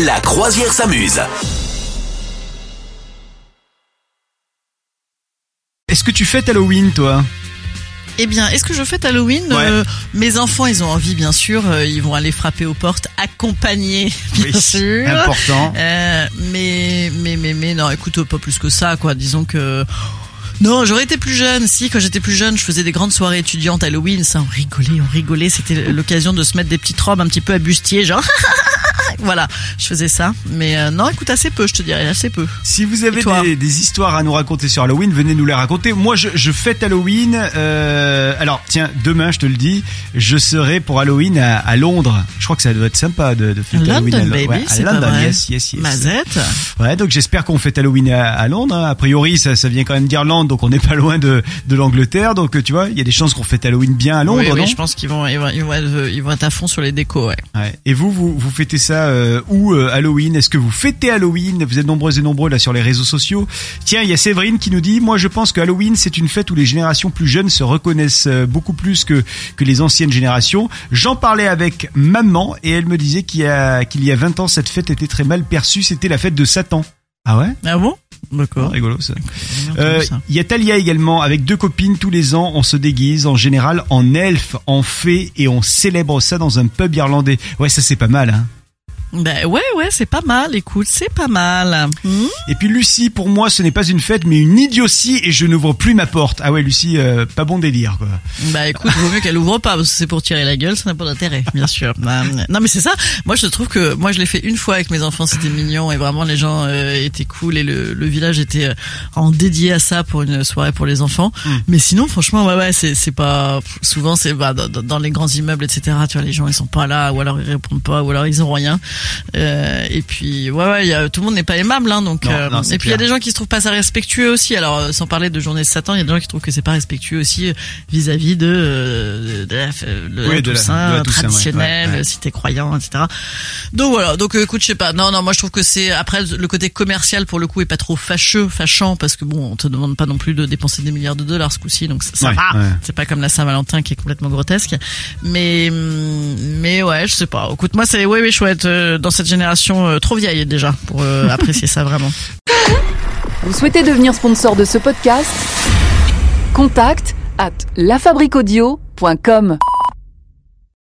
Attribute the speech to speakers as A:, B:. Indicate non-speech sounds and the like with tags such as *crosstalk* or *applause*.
A: La croisière s'amuse.
B: Est-ce que tu fêtes Halloween, toi?
C: Eh bien, est-ce que je fête Halloween?
B: Ouais.
C: Euh, Mes enfants, ils ont envie, bien sûr. euh, ils vont aller frapper aux portes, accompagnés, *laughs* bien
B: Oui,
C: sûr.
B: Important.
C: Euh, mais, mais, mais, mais, non, écoute, pas plus que ça, quoi. Disons que. Non, j'aurais été plus jeune. Si, quand j'étais plus jeune, je faisais des grandes soirées étudiantes Halloween. Ça, on rigolait, on rigolait. C'était l'occasion de se mettre des petites robes un petit peu à bustier, genre. *laughs* voilà, je faisais ça. Mais euh, non, écoute, assez peu, je te dirais, assez peu.
B: Si vous avez des, des histoires à nous raconter sur Halloween, venez nous les raconter. Moi, je, je fête Halloween. euh, alors, tiens, demain, je te le dis, je serai pour Halloween à, à Londres. Je crois que ça doit être sympa de, de fêter Halloween
C: London,
B: Londres.
C: baby,
B: Ouais, à
C: c'est pas
B: London,
C: vrai.
B: yes, yes, yes.
C: Mazette.
B: Ouais, donc j'espère qu'on fête Halloween à, à Londres. hein. A priori, ça, ça vient quand même d'Irlande, donc on n'est pas loin de, de l'Angleterre. Donc tu vois, il y a des chances qu'on fête Halloween bien à Londres,
C: oui, oui,
B: non?
C: je pense qu'ils vont, ils vont, ils vont, être, ils vont être à fond sur les décos, ouais.
B: Ouais. Et vous, vous, vous fêtez ça euh, où euh, Halloween Est-ce que vous fêtez Halloween? Vous êtes nombreux et nombreux là sur les réseaux sociaux. Tiens, il y a Séverine qui nous dit moi je pense que Halloween c'est une fête où les générations plus jeunes se reconnaissent euh, beaucoup plus que que les anciennes générations. J'en parlais avec maman et elle me disait qu'il y a qu'il y a 20 ans cette fête était très mal perçue. C'était la fête de Satan. Ah ouais?
C: Ah bon?
B: Ah,
C: D'accord.
B: Rigolo ça.
C: Entendu
B: Euh,
C: ça.
B: Il y a Talia également, avec deux copines tous les ans, on se déguise en général en elfe, en fée, et on célèbre ça dans un pub irlandais. Ouais, ça c'est pas mal. Hein.
C: Ben ouais, ouais, c'est pas mal. Écoute, c'est pas mal. Hmm?
B: Et puis Lucie, pour moi, ce n'est pas une fête, mais une idiotie, et je n'ouvre plus ma porte. Ah ouais, Lucie, euh, pas bon délire, quoi.
C: Bah écoute, vaut mieux qu'elle ouvre pas parce que c'est pour tirer la gueule, ça n'a pas d'intérêt, bien sûr. Bah, non mais c'est ça. Moi je trouve que moi je l'ai fait une fois avec mes enfants, c'était mignon et vraiment les gens euh, étaient cool et le, le village était euh, en dédié à ça pour une soirée pour les enfants.
B: Mm.
C: Mais sinon franchement ouais ouais c'est c'est pas souvent c'est bah, dans, dans les grands immeubles etc. Tu vois les gens ils sont pas là ou alors ils répondent pas ou alors ils ont rien. Euh, et puis ouais ouais il y a, tout le monde n'est pas aimable hein donc.
B: Non,
C: euh,
B: non,
C: et puis il y a des gens qui se trouvent pas ça respectueux aussi. Alors euh, sans parler de journée de Satan, il y a des gens qui trouvent que c'est pas respectueux aussi vis-à-vis de, euh, de la, le
B: Oui, de la-
C: Toussaint
B: de la Toussaint,
C: traditionnel,
B: ouais, ouais.
C: si t'es croyant, etc. Donc voilà. Donc écoute, je sais pas. Non, non, moi je trouve que c'est après le côté commercial pour le coup est pas trop fâcheux, fâchant parce que bon, on te demande pas non plus de dépenser des milliards de dollars ce coup-ci, donc ça, ça va. C'est pas comme la Saint-Valentin qui est complètement grotesque. Mais hum, mais ouais, je sais pas. Écoute, moi c'est ouais, ouais chouette euh, dans cette génération euh, trop vieille déjà pour euh, *laughs* apprécier ça vraiment.
D: Vous souhaitez devenir sponsor de ce podcast? Contact à lafabriquaudio.com.